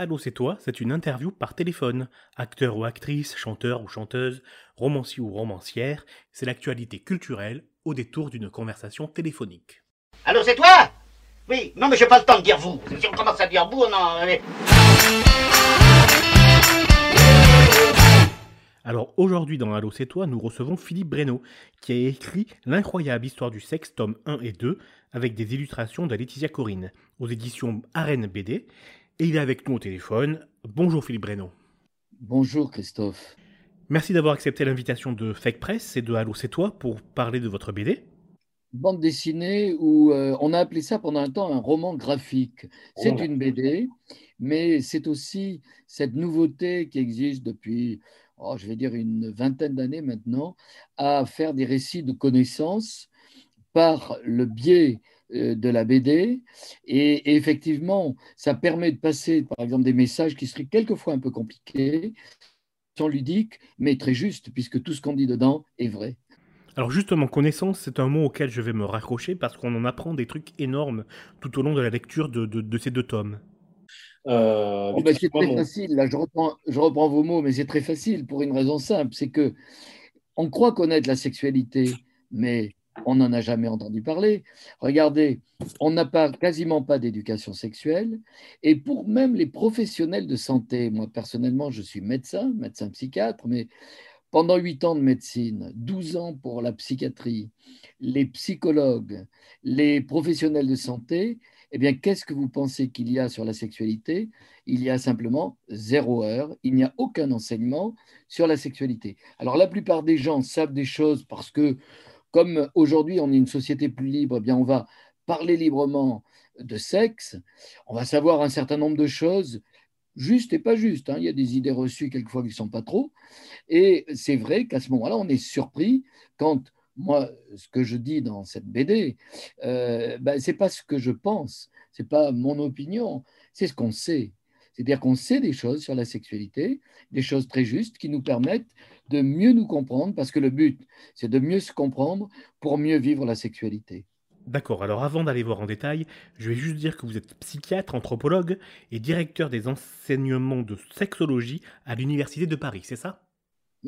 Allô, c'est toi, c'est une interview par téléphone. Acteur ou actrice, chanteur ou chanteuse, romancier ou romancière, c'est l'actualité culturelle au détour d'une conversation téléphonique. Allô, c'est toi? Oui, non, mais j'ai pas le temps de dire vous. Si on commence à dire vous, non. mais- Alors aujourd'hui dans Allô, c'est toi, nous recevons Philippe Breno, qui a écrit L'incroyable histoire du sexe, tome 1 et 2, avec des illustrations de Laetitia Corinne, aux éditions Arène BD. Et il est avec nous au téléphone. Bonjour Philippe Breno. Bonjour Christophe. Merci d'avoir accepté l'invitation de Fake Press et de Allô, c'est toi pour parler de votre BD. Bande dessinée où euh, on a appelé ça pendant un temps un roman graphique. C'est une BD, mais c'est aussi cette nouveauté qui existe depuis, oh, je vais dire, une vingtaine d'années maintenant, à faire des récits de connaissances par le biais de la BD. Et, et effectivement, ça permet de passer, par exemple, des messages qui seraient quelquefois un peu compliqués, sont ludiques, mais très justes, puisque tout ce qu'on dit dedans est vrai. Alors justement, connaissance, c'est un mot auquel je vais me raccrocher parce qu'on en apprend des trucs énormes tout au long de la lecture de, de- de ces deux tomes. Euh, Oh, ben, c'est très mon- facile, là je reprends, je reprends vos mots, mais c'est très facile pour une raison simple, c'est que on croit connaître la sexualité, mais on n'en a jamais entendu parler. Regardez, on n'a quasiment pas d'éducation sexuelle, et pour même les professionnels de santé, moi personnellement je suis médecin, médecin psychiatre, mais pendant 8 ans de médecine, 12 ans pour la psychiatrie, les psychologues, les professionnels de santé, eh bien, qu'est-ce que vous pensez qu'il y a sur la sexualité? Il y a simplement zéro heure, il n'y a aucun enseignement sur la sexualité. Alors, la plupart des gens savent des choses parce que, comme aujourd'hui on est une société plus libre, eh bien, on va parler librement de sexe, on va savoir un certain nombre de choses, justes et pas justes. hein. Il y a des idées reçues quelquefois qui ne sont pas trop. Et c'est vrai qu'à ce moment-là, on est surpris quand moi, ce que je dis dans cette BD, euh, ben, c'est pas ce que je pense, c'est pas mon opinion, c'est ce qu'on sait. C'est-à-dire qu'on sait des choses sur la sexualité, des choses très justes qui nous permettent de mieux nous comprendre, parce que le but, c'est de mieux se comprendre pour mieux vivre la sexualité. D'accord, alors avant d'aller voir en détail, je vais juste dire que vous êtes psychiatre, anthropologue et directeur des enseignements de sexologie à l'Université de Paris, c'est ça?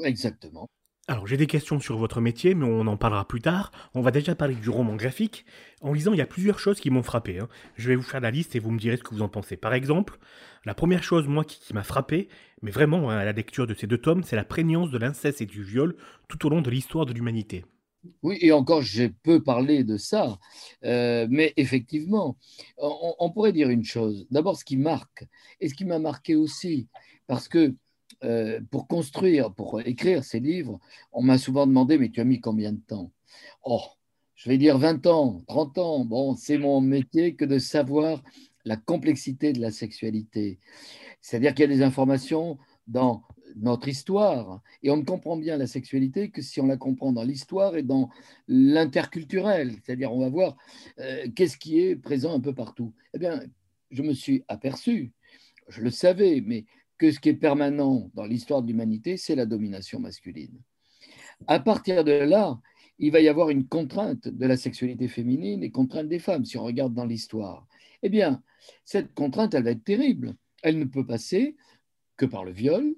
Exactement. Alors j'ai des questions sur votre métier, mais on en parlera plus tard. On va déjà parler du roman graphique. En lisant, il y a plusieurs choses qui m'ont frappé. hein. Je vais vous faire la liste et vous me direz ce que vous en pensez. Par exemple, la première chose, moi, qui, m'a frappé, mais vraiment hein, à la lecture de ces deux tomes, c'est la prégnance de l'inceste et du viol tout au long de l'histoire de l'humanité. Oui, et encore, je peux parler de ça, Euh, mais effectivement, on pourrait dire une chose. D'abord, ce qui marque, et ce qui m'a marqué aussi, parce que euh, pour construire, pour écrire ces livres, on m'a souvent demandé, mais tu as mis combien de temps? Oh, je vais dire 20 ans, 30 ans. Bon, c'est mon métier que de savoir la complexité de la sexualité. C'est-à-dire qu'il y a des informations dans notre histoire, et on ne comprend bien la sexualité que si on la comprend dans l'histoire et dans l'interculturel. C'est-à-dire, on va voir euh, qu'est-ce qui est présent un peu partout. Eh bien, je me suis aperçu, je le savais, mais que ce qui est permanent dans l'histoire de l'humanité, c'est la domination masculine. À partir de là, il va y avoir une contrainte de la sexualité féminine et contrainte des femmes, si on regarde dans l'histoire. Eh bien, cette contrainte, elle va être terrible. Elle ne peut passer que par le viol,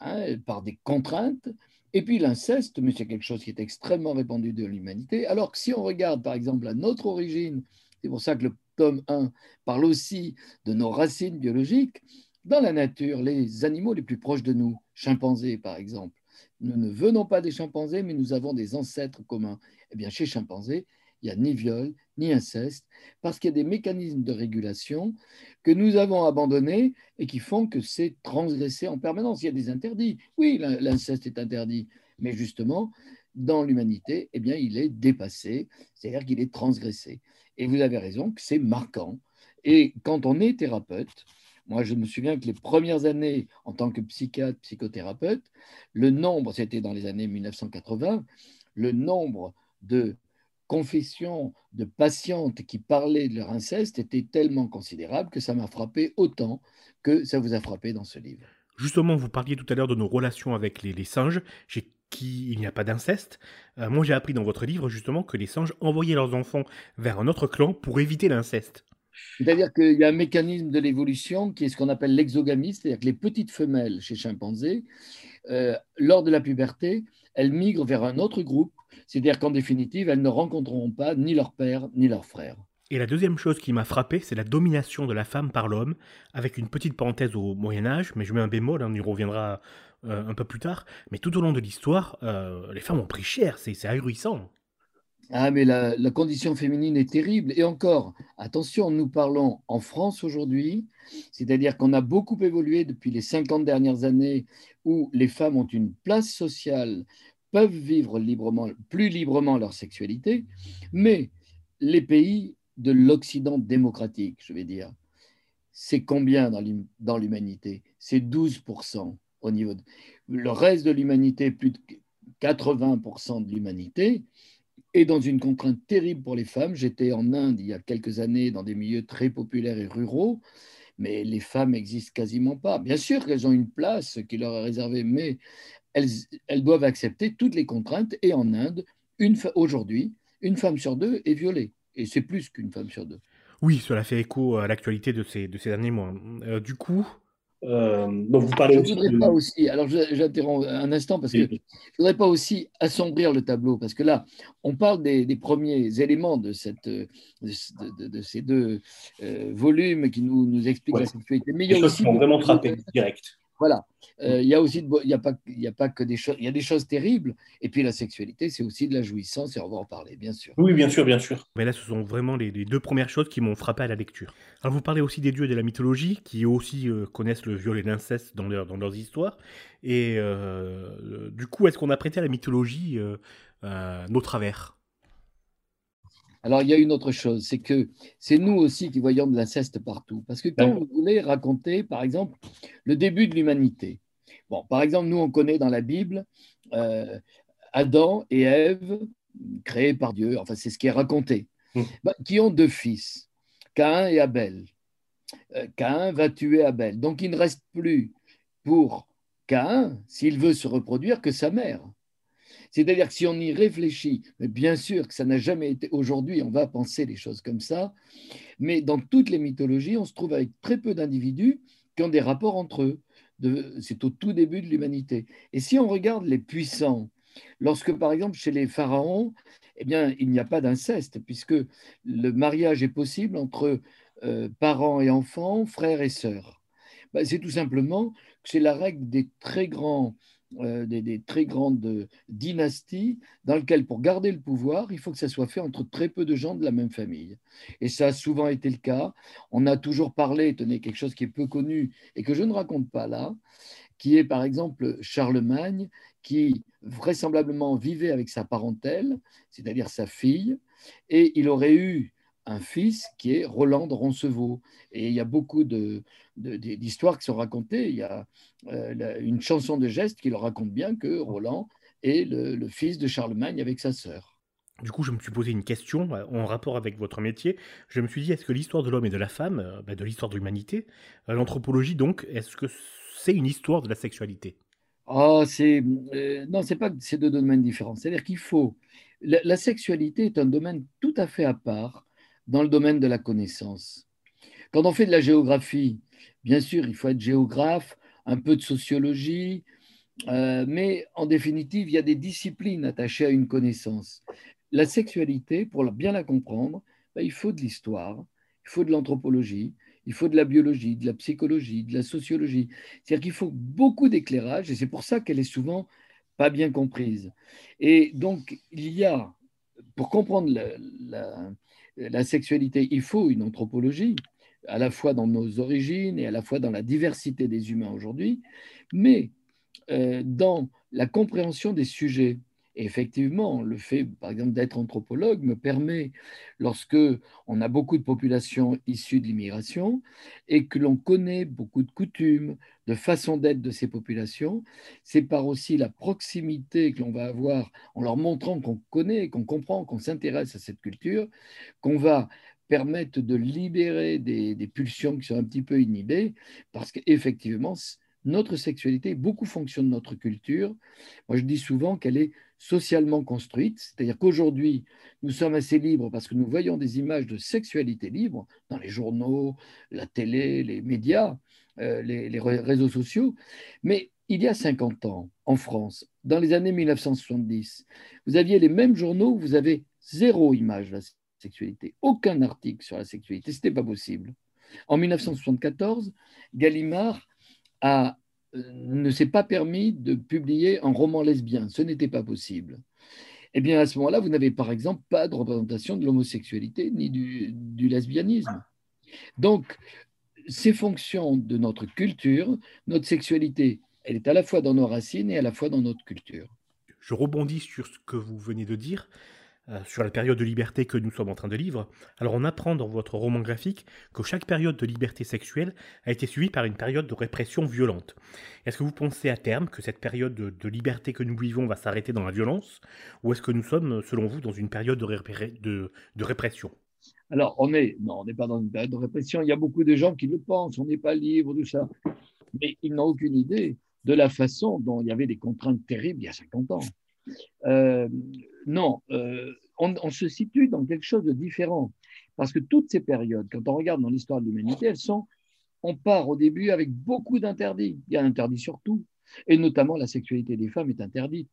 hein, par des contraintes. Et puis l'inceste, mais c'est quelque chose qui est extrêmement répandu de l'humanité. Alors que si on regarde par exemple à notre origine, c'est pour ça que le tome 1 parle aussi de nos racines biologiques, dans la nature, les animaux les plus proches de nous, chimpanzés par exemple, nous ne venons pas des chimpanzés, mais nous avons des ancêtres communs. Eh bien, chez chimpanzés, il n'y a ni viol, ni inceste, parce qu'il y a des mécanismes de régulation que nous avons abandonnés et qui font que c'est transgressé en permanence. Il y a des interdits. Oui, l'in- l'inceste est interdit, mais justement, dans l'humanité, eh bien, il est dépassé, c'est-à-dire qu'il est transgressé. Et vous avez raison c'est marquant. Et quand on est thérapeute, moi, je me souviens que les premières années en tant que psychiatre, psychothérapeute, le nombre, c'était dans les années 1980, le nombre de confessions de patientes qui parlaient de leur inceste était tellement considérable que ça m'a frappé autant que ça vous a frappé dans ce livre. Justement, vous parliez tout à l'heure de nos relations avec les, singes, chez qui il n'y a pas d'inceste. Euh, moi, j'ai appris dans votre livre justement que les singes envoyaient leurs enfants vers un autre clan pour éviter l'inceste. C'est-à-dire qu'il y a un mécanisme de l'évolution qui est ce qu'on appelle l'exogamie, c'est-à-dire que les petites femelles chez chimpanzés, euh, lors de la puberté, elles migrent vers un autre groupe, c'est-à-dire qu'en définitive, elles ne rencontreront pas ni leur père ni leur frère. Et la deuxième chose qui m'a frappé, c'est la domination de la femme par l'homme, avec une petite parenthèse au Moyen Âge, mais je mets un bémol, hein, on y reviendra euh, un peu plus tard. Mais tout au long de l'histoire, euh, les femmes ont pris cher, c'est ahurissant. Ah, mais la, condition féminine est terrible. Et encore, attention, nous parlons en France aujourd'hui, c'est-à-dire qu'on a beaucoup évolué depuis les 50 dernières années où les femmes ont une place sociale, peuvent vivre librement, plus librement leur sexualité, mais les pays de l'Occident démocratique, je vais dire. C'est combien dans l'humanité? C'est 12% au niveau de... Le reste de l'humanité, plus de 80% de l'humanité, est dans une contrainte terrible pour les femmes. J'étais en Inde il y a quelques années dans des milieux très populaires et ruraux, mais les femmes n'existent quasiment pas. Bien sûr qu'elles ont une place qui leur est réservée, mais elles, doivent accepter toutes les contraintes. Et en Inde, aujourd'hui, une femme sur deux est violée et c'est plus qu'une femme sur deux. Oui, cela fait écho à l'actualité de ces, de ces derniers mois. Euh, du coup, euh, donc vous parlez je voudrais pas aussi, alors j'interromps un instant parce que je ne voudrais pas aussi assombrir le tableau parce que là, on parle des, des premiers éléments de, cette, de, de, ces deux euh, volumes qui nous, nous expliquent la sexualité. Mais il y a aussi vraiment frappé direct. Voilà. Euh, il y a aussi, il n'y a, pas, a pas que des choses, il y a des choses terribles. Et puis la sexualité, c'est aussi de la jouissance, et on va en parler, bien sûr. Oui, bien sûr, bien sûr. Mais là, ce sont vraiment les, deux premières choses qui m'ont frappé à la lecture. Alors, vous parlez aussi des dieux de la mythologie, qui aussi euh, connaissent le viol et l'inceste dans, leur, dans leurs histoires. Et euh, du coup, est-ce qu'on a prêté à la mythologie nos travers? Alors, il y a une autre chose, c'est que c'est nous aussi qui voyons de l'inceste partout. Parce que quand vous voulez raconter, par exemple, le début de l'humanité, bon, par exemple, nous, on connaît dans la Bible euh, Adam et Ève, créés par Dieu, enfin, c'est ce qui est raconté, mmh. bah, qui ont deux fils, Caïn et Abel. Euh, Caïn va tuer Abel. Donc, il ne reste plus pour Caïn, s'il veut se reproduire, que sa mère. C'est-à-dire que si on y réfléchit, mais bien sûr que ça n'a jamais été, aujourd'hui on va penser des choses comme ça, mais dans toutes les mythologies, on se trouve avec très peu d'individus qui ont des rapports entre eux. C'est au tout début de l'humanité. Et si on regarde les puissants, lorsque par exemple chez les pharaons, eh bien, il n'y a pas d'inceste, puisque le mariage est possible entre euh, parents et enfants, frères et sœurs. Ben, c'est tout simplement que c'est la règle des très grands euh, des, très grandes dynasties dans lesquelles, pour garder le pouvoir, il faut que ça soit fait entre très peu de gens de la même famille. Et ça a souvent été le cas. On a toujours parlé, tenez, quelque chose qui est peu connu et que je ne raconte pas là, qui est par exemple Charlemagne, qui vraisemblablement vivait avec sa parentèle, c'est-à-dire sa fille, et il aurait eu un fils qui est Roland de Roncevaux. Et il y a beaucoup d'histoires qui sont racontées. Il y a euh, une chanson de geste qui le raconte bien que Roland est le, fils de Charlemagne avec sa sœur. Du coup, je me suis posé une question euh, en rapport avec votre métier. Je me suis dit, est-ce que l'histoire de l'homme et de la femme, euh, bah, de l'histoire de l'humanité, l'anthropologie donc, est-ce que c'est une histoire de la sexualité? Oh, c'est non, c'est pas ces deux domaines différents. C'est-à-dire qu'il faut la, sexualité est un domaine tout à fait à part dans le domaine de la connaissance. Quand on fait de la géographie, bien sûr, il faut être géographe, un peu de sociologie, euh, mais en définitive, il y a des disciplines attachées à une connaissance. La sexualité, pour bien la comprendre, ben, il faut de l'histoire, il faut de l'anthropologie, il faut de la biologie, de la psychologie, de la sociologie. C'est-à-dire qu'il faut beaucoup d'éclairage et c'est pour ça qu'elle est souvent pas bien comprise. Et donc, il y a, pour comprendre la, la sexualité, il faut une anthropologie, à la fois dans nos origines et à la fois dans la diversité des humains aujourd'hui, mais euh, dans la compréhension des sujets effectivement, le fait, par exemple, d'être anthropologue me permet, lorsque on a beaucoup de populations issues de l'immigration et que l'on connaît beaucoup de coutumes, de façons d'être de ces populations, c'est par aussi la proximité que l'on va avoir en leur montrant qu'on connaît, qu'on comprend, qu'on s'intéresse à cette culture, qu'on va permettre de libérer des, des, pulsions qui sont un petit peu inhibées, parce qu'effectivement, notre sexualité, beaucoup fonction de notre culture. Moi, je dis souvent qu'elle est socialement construite, c'est-à-dire qu'aujourd'hui, nous sommes assez libres parce que nous voyons des images de sexualité libre dans les journaux, la télé, les médias, euh, les, les réseaux sociaux. Mais il y a 50 ans, en France, dans les années 1970, vous aviez les mêmes journaux où vous avez zéro image de la sexualité, aucun article sur la sexualité. Ce n'était pas possible. En 1974, Gallimard a, euh, ne s'est pas permis de publier un roman lesbien. Ce n'était pas possible. Eh bien, à ce moment-là, vous n'avez par exemple pas de représentation de l'homosexualité ni du, du lesbianisme. Donc, ces fonctions de notre culture, notre sexualité, elle est à la fois dans nos racines et à la fois dans notre culture. Je rebondis sur ce que vous venez de dire. Euh, sur la période de liberté que nous sommes en train de vivre. Alors on apprend dans votre roman graphique que chaque période de liberté sexuelle a été suivie par une période de répression violente. Est-ce que vous pensez à terme que cette période de, liberté que nous vivons va s'arrêter dans la violence ou est-ce que nous sommes, selon vous, dans une période de, répression? Alors on est, non, on n'est pas dans une période de répression. Il y a beaucoup de gens qui le pensent, on n'est pas libre, tout ça. Mais ils n'ont aucune idée de la façon dont il y avait des contraintes terribles il y a 50 ans. Euh, non, euh, on, se situe dans quelque chose de différent. Parce que toutes ces périodes, quand on regarde dans l'histoire de l'humanité, elles sont, on part au début avec beaucoup d'interdits. Il y a un interdit sur tout. Et notamment la sexualité des femmes est interdite.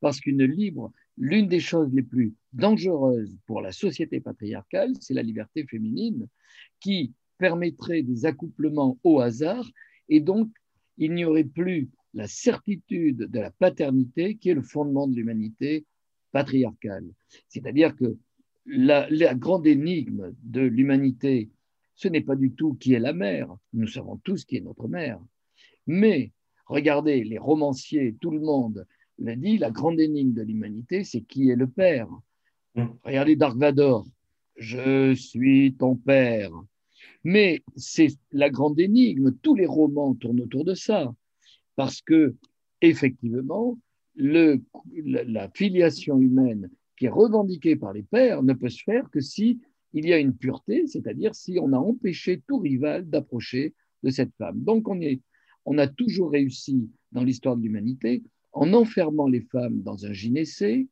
Parce qu'une libre, l'une des choses les plus dangereuses pour la société patriarcale, c'est la liberté féminine qui permettrait des accouplements au hasard. Et donc, il n'y aurait plus la certitude de la paternité qui est le fondement de l'humanité patriarcale. C'est-à-dire que la, grande énigme de l'humanité, ce n'est pas du tout qui est la mère, nous savons tous qui est notre mère, mais regardez, les romanciers, tout le monde l'a dit, la grande énigme de l'humanité, c'est qui est le père. Mm. Regardez Dark Vador, je suis ton père. Mais c'est la grande énigme, tous les romans tournent autour de ça parce que effectivement, la, filiation humaine qui est revendiquée par les pères ne peut se faire que si il y a une pureté, c'est-à-dire si on a empêché tout rival d'approcher de cette femme. Donc on, on a toujours réussi dans l'histoire de l'humanité en enfermant les femmes dans un gynécée,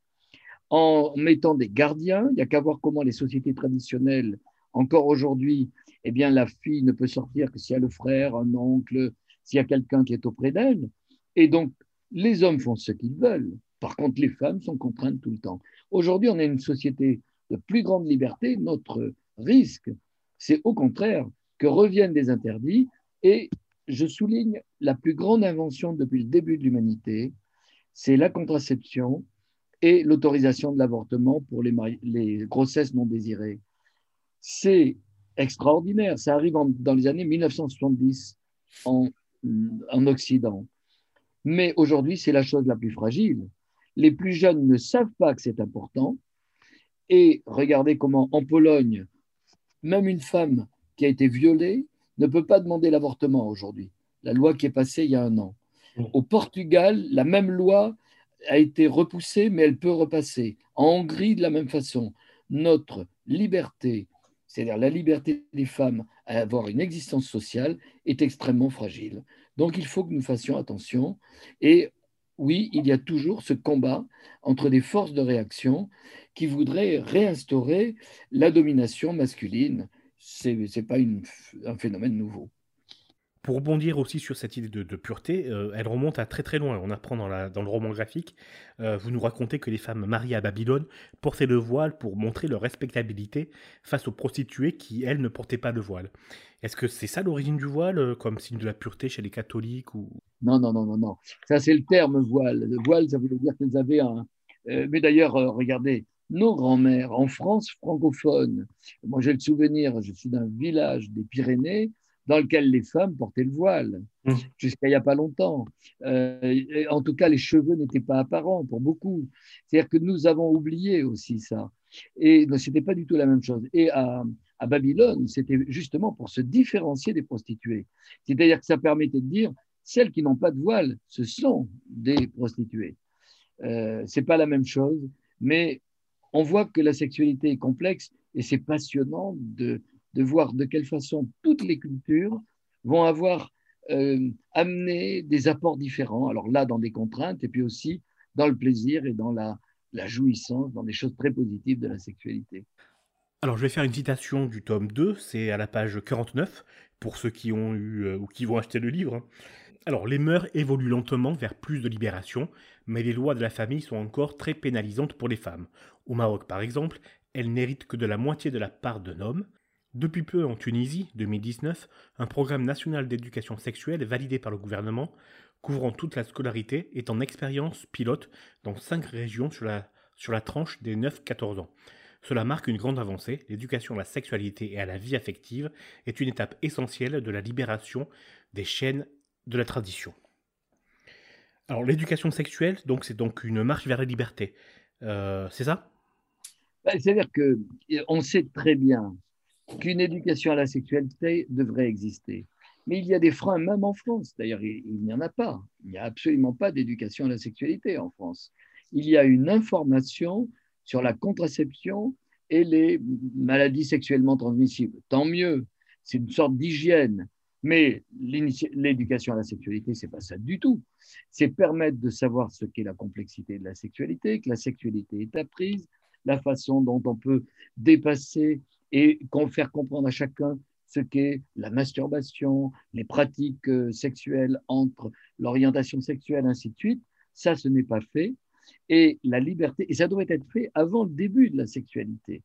en mettant des gardiens. Il n'y a qu'à voir comment les sociétés traditionnelles, encore aujourd'hui, eh bien la fille ne peut sortir que s'il y a le frère, un oncle, s'il y a quelqu'un qui est auprès d'elle. Et donc, les hommes font ce qu'ils veulent. Par contre, les femmes sont contraintes tout le temps. Aujourd'hui, on est une société de plus grande liberté. Notre risque, c'est au contraire que reviennent des interdits. Et je souligne la plus grande invention depuis le début de l'humanité, c'est la contraception et l'autorisation de l'avortement pour les, grossesses non désirées. C'est extraordinaire. Ça arrive dans les années 1970 en en Occident. Mais aujourd'hui, c'est la chose la plus fragile. Les plus jeunes ne savent pas que c'est important. Et regardez comment en Pologne, même une femme qui a été violée ne peut pas demander l'avortement aujourd'hui. La loi qui est passée il y a un an. Au Portugal, la même loi a été repoussée, mais elle peut repasser. En Hongrie, de la même façon. Notre liberté, c'est-à-dire la liberté des femmes à avoir une existence sociale, est extrêmement fragile. Donc il faut que nous fassions attention. Et oui, il y a toujours ce combat entre des forces de réaction qui voudraient réinstaurer la domination masculine. Ce n'est pas un phénomène nouveau. Pour rebondir aussi sur cette idée de, pureté, euh, elle remonte à très très loin. On apprend dans, le roman graphique, euh, vous nous racontez que les femmes mariées à Babylone portaient le voile pour montrer leur respectabilité face aux prostituées qui, elles, ne portaient pas de voile. Est-ce que c'est ça l'origine du voile, euh, comme signe de la pureté chez les catholiques ou... Non, non, non, non, non. Ça, c'est le terme voile. Le voile, ça voulait dire qu'elles avaient un... mais d'ailleurs, regardez, nos grands-mères en France francophone, moi j'ai le souvenir, je suis d'un village des Pyrénées, dans lequel les femmes portaient le voile, mmh. jusqu'à il n'y a pas longtemps. Euh, en tout cas, les cheveux n'étaient pas apparents pour beaucoup. C'est-à-dire que nous avons oublié aussi ça. Et ce n'était pas du tout la même chose. Et à, Babylone, c'était justement pour se différencier des prostituées. C'est-à-dire que ça permettait de dire, celles qui n'ont pas de voile, ce sont des prostituées. Euh, ce n'est pas la même chose, mais on voit que la sexualité est complexe et c'est passionnant de, de voir de quelle façon toutes les cultures vont avoir euh, amener des apports différents. Alors là, dans des contraintes, et puis aussi dans le plaisir et dans la, la jouissance, dans des choses très positives de la sexualité. Alors je vais faire une citation du tome 2, c'est à la page 49, pour ceux qui ont eu euh, ou qui vont acheter le livre. Alors les mœurs évoluent lentement vers plus de libération, mais les lois de la famille sont encore très pénalisantes pour les femmes. Au Maroc par exemple, elles n'héritent que de la moitié de la part d'un homme. Depuis peu en Tunisie, 2019, un programme national d'éducation sexuelle validé par le gouvernement, couvrant toute la scolarité, est en expérience pilote dans cinq régions sur la, sur la tranche des 9-14 ans. Cela marque une grande avancée. L'éducation à la sexualité et à la vie affective est une étape essentielle de la libération des chaînes de la tradition. Alors l'éducation sexuelle, donc c'est donc une marche vers la liberté. Euh, c'est ça? Ben, C'est-à-dire que on sait très bien qu'une éducation à la sexualité devrait exister. Mais il y a des freins, même en France. D'ailleurs, il, n'y en a pas. Il n'y a absolument pas d'éducation à la sexualité en France. Il y a une information sur la contraception et les maladies sexuellement transmissibles. Tant mieux, c'est une sorte d'hygiène. Mais l'éducation à la sexualité, c'est pas ça du tout. C'est permettre de savoir ce qu'est la complexité de la sexualité, que la sexualité est apprise, la façon dont on peut dépasser et faire comprendre à chacun ce qu'est la masturbation, les pratiques euh, sexuelles entre l'orientation sexuelle, ainsi de suite. Ça, ce n'est pas fait. Et la liberté, et ça doit être fait avant le début de la sexualité.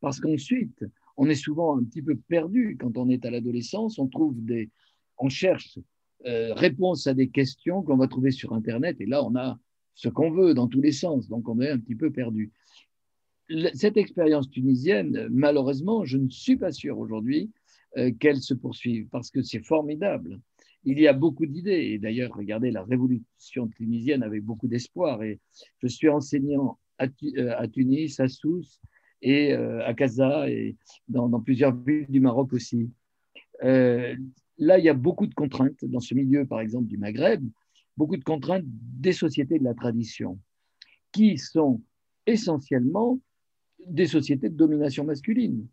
Parce qu'ensuite, on est souvent un petit peu perdu quand on est à l'adolescence, on trouve des, on cherche euh, réponse à des questions qu'on va trouver sur Internet, et là, on a ce qu'on veut dans tous les sens, donc on est un petit peu perdu cette expérience tunisienne, malheureusement, je ne suis pas sûr aujourd'hui euh, qu'elle se poursuive parce que c'est formidable. Il y a beaucoup d'idées. Et d'ailleurs, regardez, la révolution tunisienne avec beaucoup d'espoir. Et je suis enseignant à, euh, Tunis, à Sousse et euh, à Casa et dans, plusieurs villes du Maroc aussi. là, il y a beaucoup de contraintes dans ce milieu, par exemple, du Maghreb, beaucoup de contraintes des sociétés de la tradition qui sont essentiellement des sociétés de domination masculine.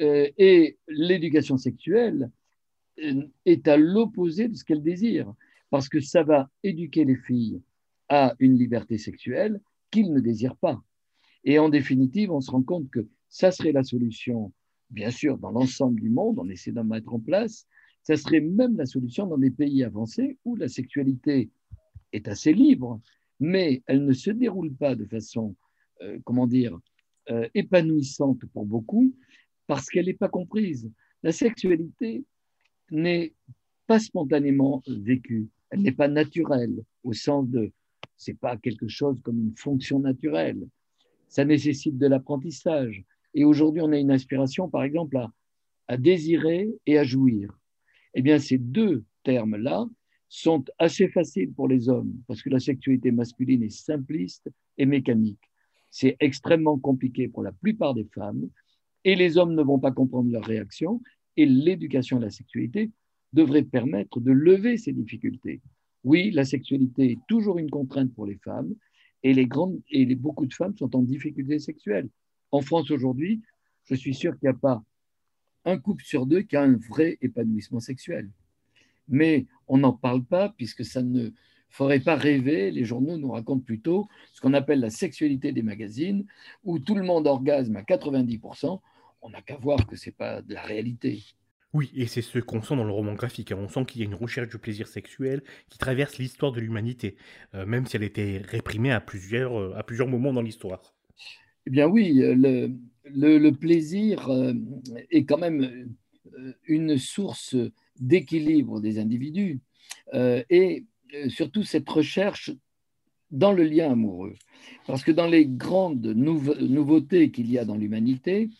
Euh, et l'éducation sexuelle euh, est à l'opposé de ce qu'elle désire, parce que ça va éduquer les filles à une liberté sexuelle qu'ils ne désirent pas. Et en définitive, on se rend compte que ça serait la solution, bien sûr, dans l'ensemble du monde, on essaie d'en mettre en place, ça serait même la solution dans des pays avancés où la sexualité est assez libre, mais elle ne se déroule pas de façon, euh, comment dire, euh, épanouissante pour beaucoup parce qu'elle n'est pas comprise. La sexualité n'est pas spontanément vécue, elle n'est pas naturelle au sens de c'est pas quelque chose comme une fonction naturelle. Ça nécessite de l'apprentissage. Et aujourd'hui, on a une aspiration, par exemple, à, à désirer et à jouir. Eh bien, ces deux termes-là sont assez faciles pour les hommes, parce que la sexualité masculine est simpliste et mécanique c'est extrêmement compliqué pour la plupart des femmes, et les hommes ne vont pas comprendre leur réaction, et l'éducation à la sexualité devrait permettre de lever ces difficultés. Oui, la sexualité est toujours une contrainte pour les femmes, et, les grandes, et beaucoup de femmes sont en difficulté sexuelle. En France aujourd'hui, je suis sûr qu'il n'y a pas un couple sur deux qui a un vrai épanouissement sexuel. Mais on n'en parle pas puisque ça ne, faudrait pas rêver, les journaux nous racontent plutôt ce qu'on appelle la sexualité des magazines, où tout le monde orgasme à 90%, on n'a qu'à voir que ce n'est pas de la réalité. Oui, et c'est ce qu'on sent dans le roman graphique. Hein. On sent qu'il y a une recherche du plaisir sexuel qui traverse l'histoire de l'humanité, euh, même si elle était réprimée à plusieurs, euh, à plusieurs moments dans l'histoire. Eh bien oui, le, le plaisir euh, est quand même une source d'équilibre des individus. et euh, surtout cette recherche dans le lien amoureux. Parce que dans les grandes nouveautés qu'il y a dans l'humanité,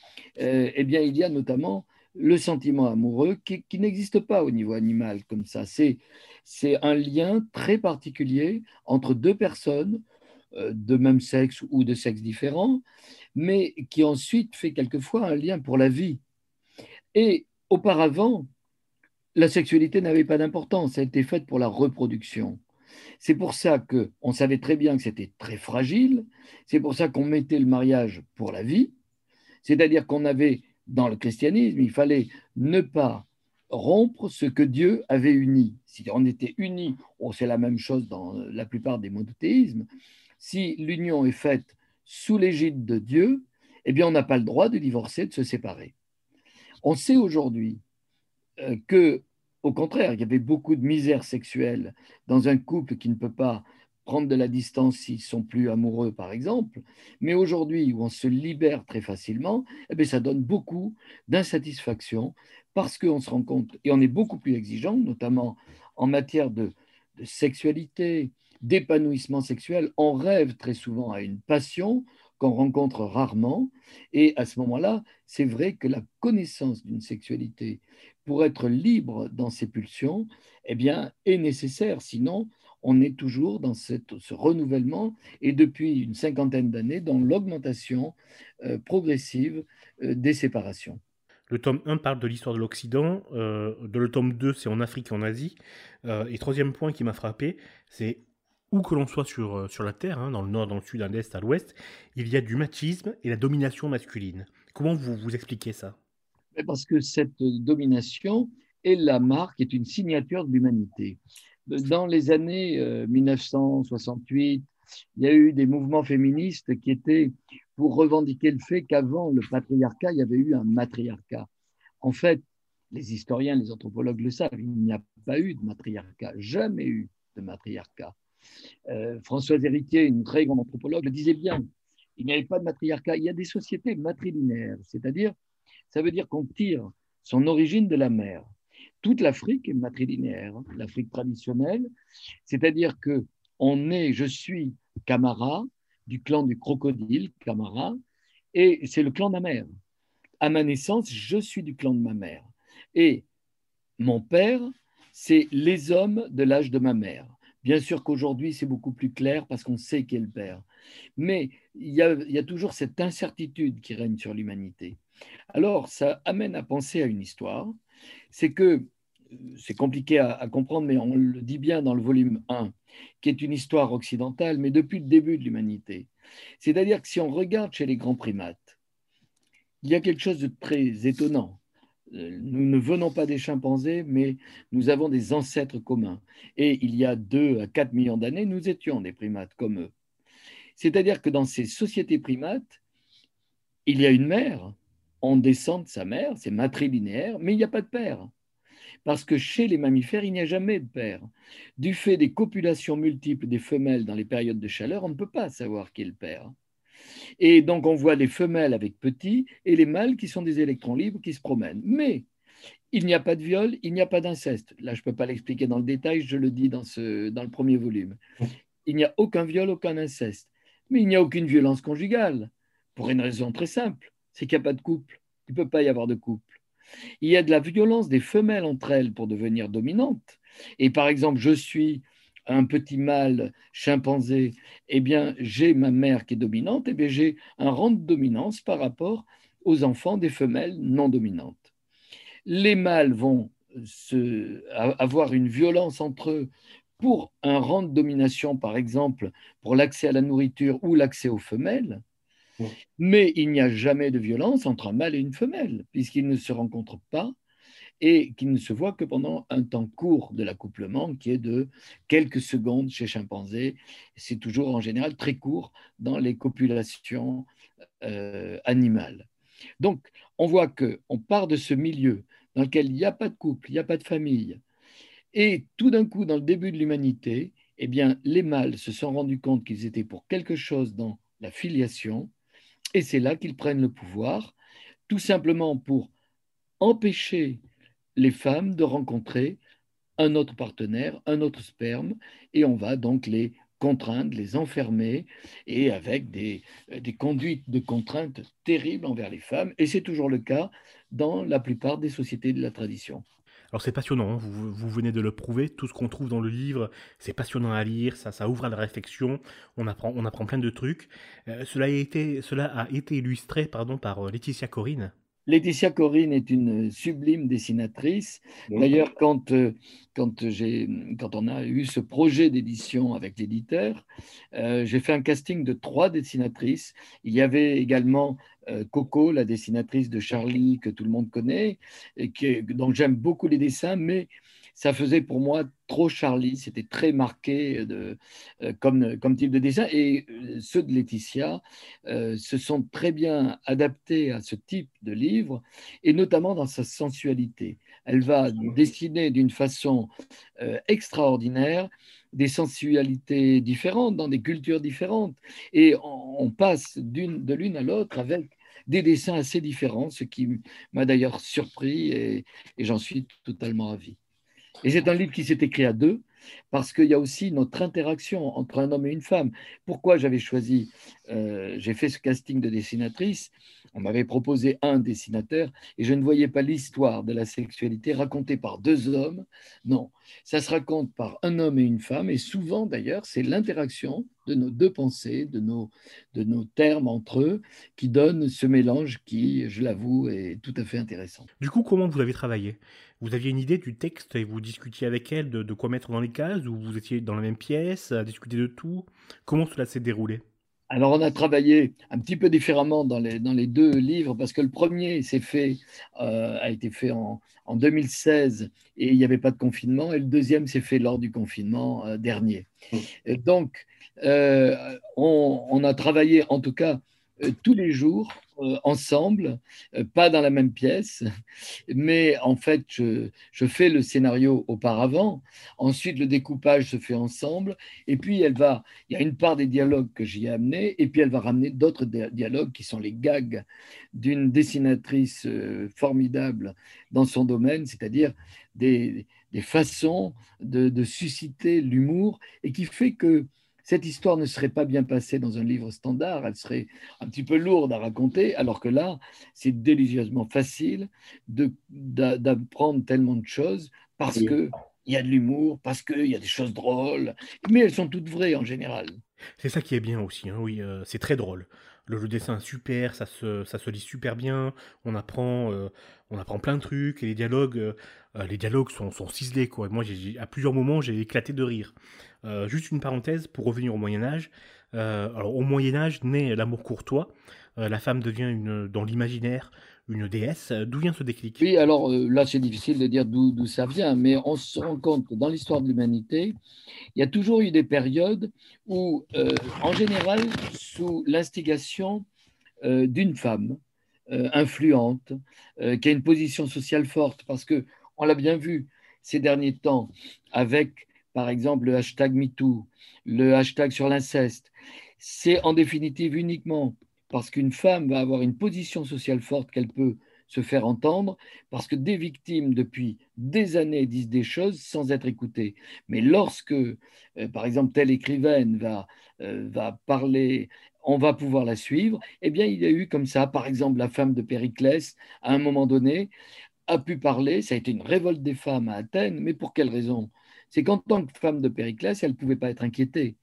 euh, eh bien, il y a notamment le sentiment amoureux qui, n'existe pas au niveau animal comme ça. C'est, c'est un lien très particulier entre deux personnes euh, de même sexe ou de sexe différent, mais qui ensuite fait quelquefois un lien pour la vie. Et auparavant, la sexualité n'avait pas d'importance, elle était faite pour la reproduction. C'est pour ça qu'on savait très bien que c'était très fragile, c'est pour ça qu'on mettait le mariage pour la vie, c'est-à-dire qu'on avait, dans le christianisme, il fallait ne pas rompre ce que Dieu avait uni. Si on était unis, oh, c'est la même chose dans la plupart des monothéismes. Si l'union est faite sous l'égide de Dieu, eh bien, on n'a pas le droit de divorcer, de se séparer. On sait aujourd'hui que, au contraire, il y avait beaucoup de misère sexuelle dans un couple qui ne peut pas prendre de la distance s'ils sont plus amoureux, par exemple. Mais aujourd'hui, où on se libère très facilement, eh bien, ça donne beaucoup d'insatisfaction parce qu'on se rend compte, et on est beaucoup plus exigeant, notamment en matière de, de sexualité, d'épanouissement sexuel. On rêve très souvent à une passion qu'on rencontre rarement. Et à ce moment-là, c'est vrai que la connaissance d'une sexualité pour être libre dans ses pulsions, eh bien, est nécessaire. Sinon, on est toujours dans ce renouvellement et depuis une cinquantaine d'années dans l'augmentation euh, progressive euh, des séparations. Le tome 1 parle de l'histoire de l'Occident, euh, le tome 2 c'est en Afrique et en Asie. et troisième point qui m'a frappé, c'est où que l'on soit sur, sur la Terre, hein, dans le nord, dans le sud, à l'est, à l'ouest, il y a du machisme et la domination masculine. Comment vous, vous expliquez ça? Parce que cette domination est la marque, est une signature de l'humanité dans les années 1968, euh, il y a eu des mouvements féministes qui étaient pour revendiquer le fait qu'avant le patriarcat, il y avait eu un matriarcat. En fait, les historiens, les anthropologues le savent, il n'y a pas eu de matriarcat, jamais eu de matriarcat. Euh, Françoise Héritier, une très grande anthropologue, le disait bien, il n'y avait pas de matriarcat, il y a des sociétés matrilinéaires, c'est-à-dire, ça veut dire qu'on tire son origine de la mère toute l'Afrique est matrilinéaire, l'Afrique traditionnelle, c'est-à-dire que on est, je suis Camara du clan du crocodile, Camara, et c'est le clan de ma mère. À ma naissance, je suis du clan de ma mère. Et mon père, c'est les hommes de l'âge de ma mère. Bien sûr qu'aujourd'hui, c'est beaucoup plus clair parce qu'on sait qui est le père. Mais il y, a, toujours cette incertitude qui règne sur l'humanité. Alors, ça amène à penser à une histoire. C'est que c'est compliqué à, comprendre, mais on le dit bien dans le volume 1, qui est une histoire occidentale, mais depuis le début de l'humanité. C'est-à-dire que si on regarde chez les grands primates, il y a quelque chose de très étonnant. Nous ne venons pas des chimpanzés, mais nous avons des ancêtres communs. Et il y a 2 à 4 millions d'années, nous étions des primates comme eux. C'est-à-dire que dans ces sociétés primates, il y a une mère, on descend de sa mère, c'est matrilinéaire, mais il n'y a pas de père parce que chez les mammifères, il n'y a jamais de père. Du fait des copulations multiples des femelles dans les périodes de chaleur, on ne peut pas savoir qui est le père. Et donc on voit les femelles avec petits et les mâles qui sont des électrons libres qui se promènent. Mais il n'y a pas de viol, il n'y a pas d'inceste. Là, je ne peux pas l'expliquer dans le détail, je le dis dans, ce, dans le premier volume. Il n'y a aucun viol, aucun inceste. Mais il n'y a aucune violence conjugale, pour une raison très simple, c'est qu'il n'y a pas de couple. Il ne peut pas y avoir de couple. Il y a de la violence des femelles entre elles pour devenir dominantes. Et par exemple, je suis un petit mâle chimpanzé, eh bien, j'ai ma mère qui est dominante, eh bien, j'ai un rang de dominance par rapport aux enfants des femelles non dominantes. Les mâles vont avoir une violence entre eux pour un rang de domination, par exemple, pour l'accès à la nourriture ou l'accès aux femelles. Mais il n'y a jamais de violence entre un mâle et une femelle, puisqu'ils ne se rencontrent pas et qu'ils ne se voient que pendant un temps court de l'accouplement, qui est de quelques secondes chez chimpanzé. C'est toujours en général très court dans les copulations euh, animales. Donc, on voit qu'on part de ce milieu dans lequel il n'y a pas de couple, il n'y a pas de famille, et tout d'un coup, dans le début de l'humanité, eh bien, les mâles se sont rendus compte qu'ils étaient pour quelque chose dans la filiation, et c'est là qu'ils prennent le pouvoir, tout simplement pour empêcher les femmes de rencontrer un autre partenaire, un autre sperme, et on va donc les contraindre, les enfermer, et avec des, des conduites de contraintes terribles envers les femmes, et c'est toujours le cas dans la plupart des sociétés de la tradition. Alors c'est passionnant, hein. vous, venez de le prouver, tout ce qu'on trouve dans le livre, c'est passionnant à lire, ça, ça ouvre à la réflexion, on apprend, on apprend plein de trucs. Euh, cela, a été, cela a été illustré pardon, par euh, Laetitia Corinne. Laetitia Corinne est une sublime dessinatrice. D'ailleurs, quand, euh, quand, quand on a eu ce projet d'édition avec l'éditeur, euh, j'ai fait un casting de trois dessinatrices. Il y avait également euh, Coco, la dessinatrice de Charlie que tout le monde connaît, et qui, dont j'aime beaucoup les dessins, mais ça faisait pour moi trop Charlie, c'était très marqué de, euh, comme, comme type de dessin. Et euh, ceux de Laetitia euh, se sont très bien adaptés à ce type de livre, et notamment dans sa sensualité. Elle va dessiner d'une façon extraordinaire des sensualités différentes, dans des cultures différentes. Et on, passe de l'une à l'autre avec des dessins assez différents, ce qui m'a d'ailleurs surpris et, et j'en suis totalement ravi. Et c'est un livre qui s'est écrit à deux, parce qu'il y a aussi notre interaction entre un homme et une femme. Pourquoi j'avais choisi, euh, j'ai fait ce casting de dessinatrice, on m'avait proposé un dessinateur, et je ne voyais pas l'histoire de la sexualité racontée par deux hommes. Non, ça se raconte par un homme et une femme, et souvent d'ailleurs, c'est l'interaction de nos deux pensées, de nos, de nos termes entre eux, qui donne ce mélange qui, je l'avoue, est tout à fait intéressant. Du coup, comment vous avez travaillé? Vous aviez une idée du texte et vous discutiez avec elle de, quoi mettre dans les cases ou vous étiez dans la même pièce à discuter de tout? Comment cela s'est déroulé? Alors, on a travaillé un petit peu différemment dans les, dans les deux livres, parce que le premier s'est fait, euh, a été fait en, en, 2016 et il n'y avait pas de confinement, et le deuxième s'est fait lors du confinement euh, dernier. Mmh. donc, euh, on, on, a travaillé en tout cas tous les jours ensemble, euh, pas dans la même pièce, mais en fait, je, fais le scénario auparavant, ensuite le découpage se fait ensemble, et puis elle va, il y a une part des dialogues que j'y ai amené, et puis elle va ramener d'autres dialogues qui sont les gags d'une dessinatrice euh, formidable dans son domaine, c'est-à-dire des, façons de, de susciter l'humour, et qui fait que cette histoire ne serait pas bien passée dans un livre standard, elle serait un petit peu lourde à raconter, alors que là, c'est délicieusement facile d'apprendre tellement de choses parce qu'il y a de l'humour, parce qu'il y a des choses drôles, mais elles sont toutes vraies en général. C'est ça qui est bien aussi, hein, oui, euh, c'est très drôle. Le, dessin est super, ça se, ça se lit super bien, on apprend, euh, on apprend plein de trucs, et les dialogues, euh, les dialogues sont, sont ciselés, quoi. Moi, à plusieurs moments, j'ai éclaté de rire. Euh, juste une parenthèse pour revenir au Moyen Âge. Euh, alors au Moyen Âge naît l'amour courtois. Euh, la femme devient une, dans l'imaginaire une déesse. D'où vient ce déclic? Oui, alors là c'est difficile de dire d'où ça vient, mais on se rend compte que dans l'histoire de l'humanité, il y a toujours eu des périodes où, en général, sous l'instigation d'une femme influente, qui a une position sociale forte, parce que on l'a bien vu ces derniers temps avec par exemple le hashtag MeToo, le hashtag sur l'inceste, c'est en définitive uniquement parce qu'une femme va avoir une position sociale forte qu'elle peut se faire entendre, parce que des victimes depuis des années disent des choses sans être écoutées. Mais lorsque, euh, par exemple, telle écrivaine va, euh, va parler, on va pouvoir la suivre, eh bien, il y a eu comme ça, par exemple, la femme de Périclès, à un moment donné, a pu parler, ça a été une révolte des femmes à Athènes, mais pour quelle raison? C'est qu'en tant que femme de Périclès, elle ne pouvait pas être inquiétée.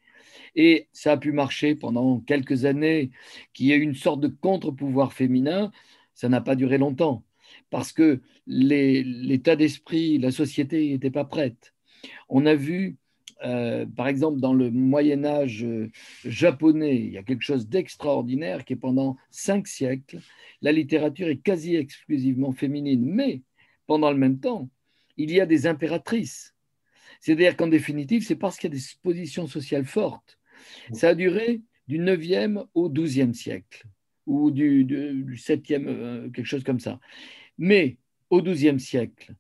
Et ça a pu marcher pendant quelques années, qu'il y ait une sorte de contre-pouvoir féminin, ça n'a pas duré longtemps, parce que l'état d'esprit, la société n'était pas prête. On a vu, euh, par exemple, dans le Moyen Âge euh, japonais, il y a quelque chose d'extraordinaire qui est pendant cinq siècles, la littérature est quasi exclusivement féminine, mais pendant le même temps, il y a des impératrices c'est-à-dire qu'en définitive, c'est parce qu'il y a des positions sociales fortes. Ça a duré du 9e au 12e siècle, ou du, 7e, euh, quelque chose comme ça. Mais au 12e siècle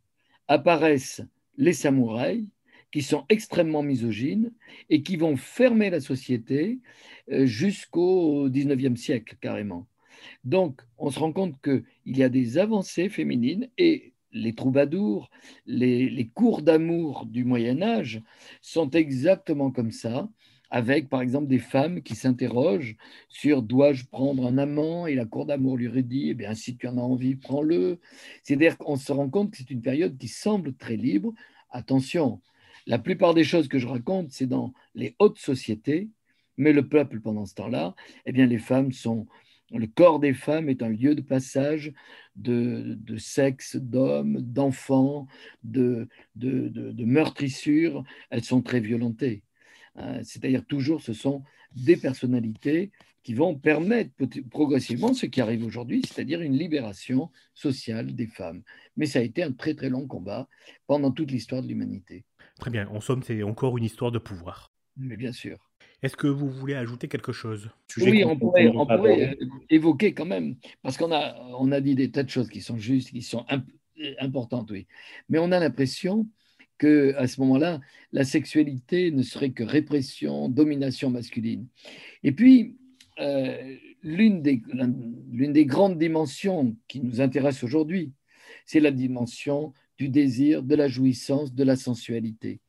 apparaissent les samouraïs, qui sont extrêmement misogynes et qui vont fermer la société euh, jusqu'au 19e siècle carrément. Donc, on se rend compte qu'il y a des avancées féminines et les troubadours, les, cours d'amour du Moyen Âge sont exactement comme ça, avec par exemple des femmes qui s'interrogent sur dois-je prendre un amant? et la cour d'amour lui redit eh bien si tu en as envie prends-le c'est-à-dire qu'on se rend compte que c'est une période qui semble très libre. Attention la plupart des choses que je raconte c'est dans les hautes sociétés mais le peuple pendant ce temps-là eh bien les femmes sont Le corps des femmes est un lieu de passage de, sexe, d'hommes, d'enfants, de, de, meurtrissures. Elles sont très violentées. Hein. C'est-à-dire toujours, ce sont des personnalités qui vont permettre progressivement ce qui arrive aujourd'hui, c'est-à-dire une libération sociale des femmes. Mais ça a été un très très long combat pendant toute l'histoire de l'humanité. Très bien, en somme, c'est encore une histoire de pouvoir. Mais bien sûr. Est-ce que vous voulez ajouter quelque chose? Oui, on pourrait, euh, évoquer quand même, parce qu'on a, on a dit des tas de choses qui sont justes, qui sont importantes, oui. Mais on a l'impression que à ce moment-là, la sexualité ne serait que répression, domination masculine. Et puis, euh, l'une des, l'une des grandes dimensions qui nous intéresse aujourd'hui, c'est la dimension du désir, de la jouissance, de la sensualité.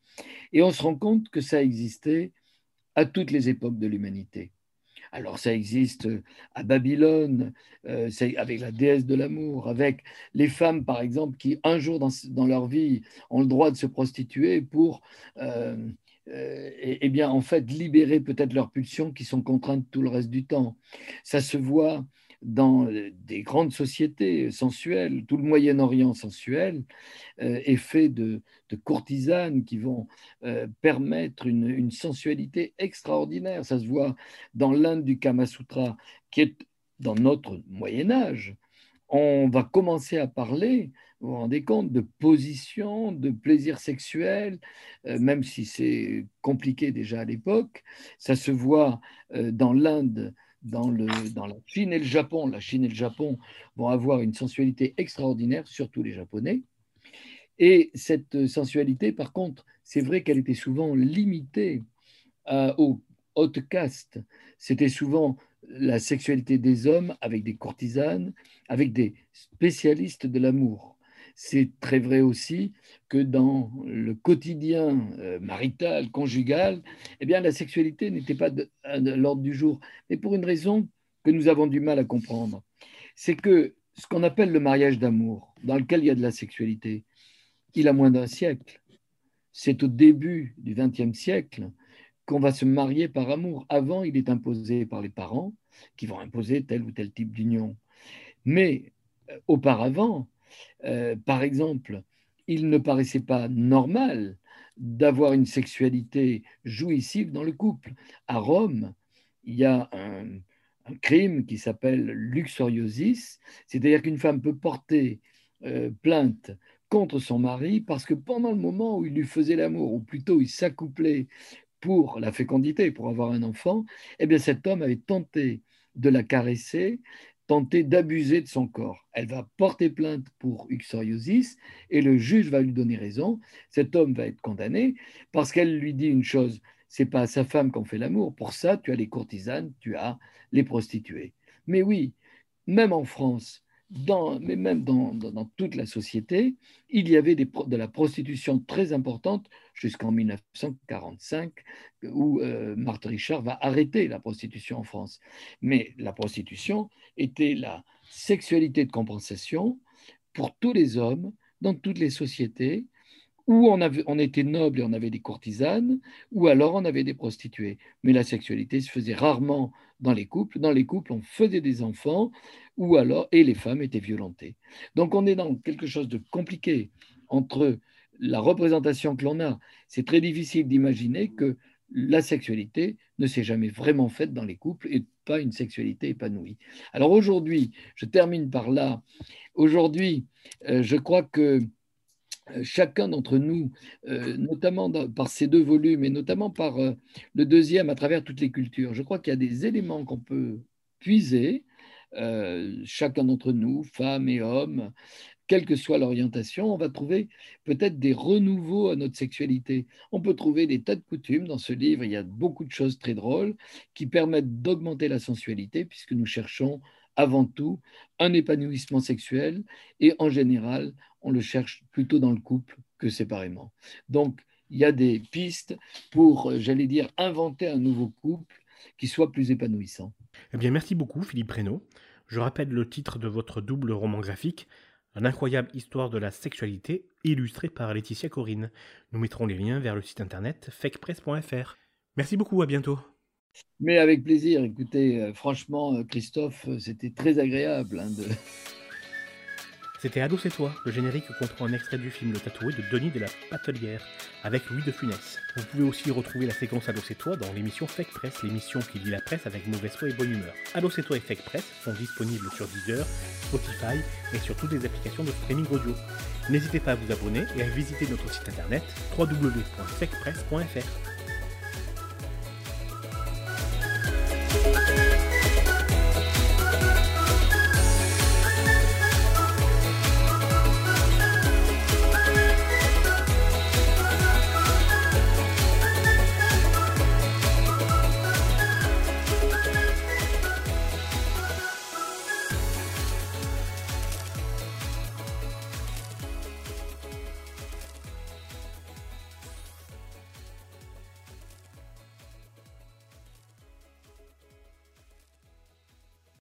Et on se rend compte que ça existait à toutes les époques de l'humanité. Alors ça existe à Babylone, euh, avec la déesse de l'amour, avec les femmes, par exemple, qui un jour dans, leur vie ont le droit de se prostituer pour, euh, euh, et, bien, en fait, libérer peut-être leurs pulsions qui sont contraintes tout le reste du temps. Ça se voit dans des grandes sociétés sensuelles, tout le Moyen-Orient sensuel euh, est fait de, courtisanes qui vont euh, permettre une, sensualité extraordinaire. Ça se voit dans l'Inde du Kama Sutra, qui est dans notre Moyen Âge. On va commencer à parler, vous vous rendez compte, de position, de plaisir sexuel, euh, même si c'est compliqué déjà à l'époque. Ça se voit dans l'Inde dans, le, dans la Chine et le Japon. La Chine et le Japon vont avoir une sensualité extraordinaire, surtout les Japonais. Et cette sensualité, par contre, c'est vrai qu'elle était souvent limitée aux hautes castes. C'était souvent la sexualité des hommes avec des courtisanes, avec des spécialistes de l'amour. C'est très vrai aussi que dans le quotidien euh, marital, conjugal, eh bien, la sexualité n'était pas de, l'ordre du jour. Mais pour une raison que nous avons du mal à comprendre. C'est que ce qu'on appelle le mariage d'amour, dans lequel il y a de la sexualité, il a moins d'un siècle. C'est au début du XXe siècle qu'on va se marier par amour. Avant, il est imposé par les parents qui vont imposer tel ou tel type d'union. Mais euh, auparavant, euh, par exemple, il ne paraissait pas normal d'avoir une sexualité jouissive dans le couple. À Rome, il y a un, crime qui s'appelle luxuriosis, c'est-à-dire qu'une femme peut porter euh, plainte contre son mari parce que pendant le moment où il lui faisait l'amour, ou plutôt il s'accouplait pour la fécondité, pour avoir un enfant, eh bien cet homme avait tenté de la caresser, tenter d'abuser de son corps. Elle va porter plainte pour uxoriosis et le juge va lui donner raison. Cet homme va être condamné parce qu'elle lui dit une chose c'est pas à sa femme qu'on fait l'amour. Pour ça, tu as les courtisanes, tu as les prostituées. Mais oui, même en France, mais même dans, toute la société, il y avait de la prostitution très importante jusqu'en 1945, où euh, Marthe Richard va arrêter la prostitution en France. Mais la prostitution était la sexualité de compensation pour tous les hommes dans toutes les sociétés où on, était noble et on avait des courtisanes, ou alors on avait des prostituées. Mais la sexualité se faisait rarement dans les couples. Dans les couples, on faisait des enfants, ou alors, et les femmes étaient violentées. Donc on est dans quelque chose de compliqué entre la représentation que l'on a. C'est très difficile d'imaginer que la sexualité ne s'est jamais vraiment faite dans les couples et pas une sexualité épanouie. Alors aujourd'hui, je termine par là. Aujourd'hui, euh, je crois que euh, chacun d'entre nous, euh, notamment par ces deux volumes et notamment par le deuxième à travers toutes les cultures, je crois qu'il y a des éléments qu'on peut puiser, chacun d'entre nous, femmes et hommes, quelle que soit l'orientation, on va trouver peut-être des renouveaux à notre sexualité. On peut trouver des tas de coutumes dans ce livre, il y a beaucoup de choses très drôles qui permettent d'augmenter la sensualité puisque nous cherchons avant tout un épanouissement sexuel et en général, on le cherche plutôt dans le couple que séparément. Donc, il y a des pistes pour, j'allais dire, inventer un nouveau couple qui soit plus épanouissant. Eh bien, merci beaucoup, Philippe Reynaud. Je rappelle le titre de votre double roman graphique, Un incroyable histoire de la sexualité, illustré par Laetitia Corinne. Nous mettrons les liens vers le site internet fakepress.fr. Merci beaucoup, à bientôt. Mais avec plaisir. Écoutez, euh, franchement, euh, Christophe, euh, c'était très agréable. hein, de... C'était Ado c'est toi, le générique comprend un extrait du film Le Tatoué de Denis de la Patelière, avec Louis de Funès. Vous pouvez aussi retrouver la séquence Ado c'est toi dans l'émission Fake Press, l'émission qui lit la presse avec mauvaise foi et bonne humeur. Ado c'est toi et Fake Press sont disponibles sur Deezer, Spotify et sur toutes les applications de streaming audio. N'hésitez pas à vous abonner et à visiter notre site internet www.fakepress.fr.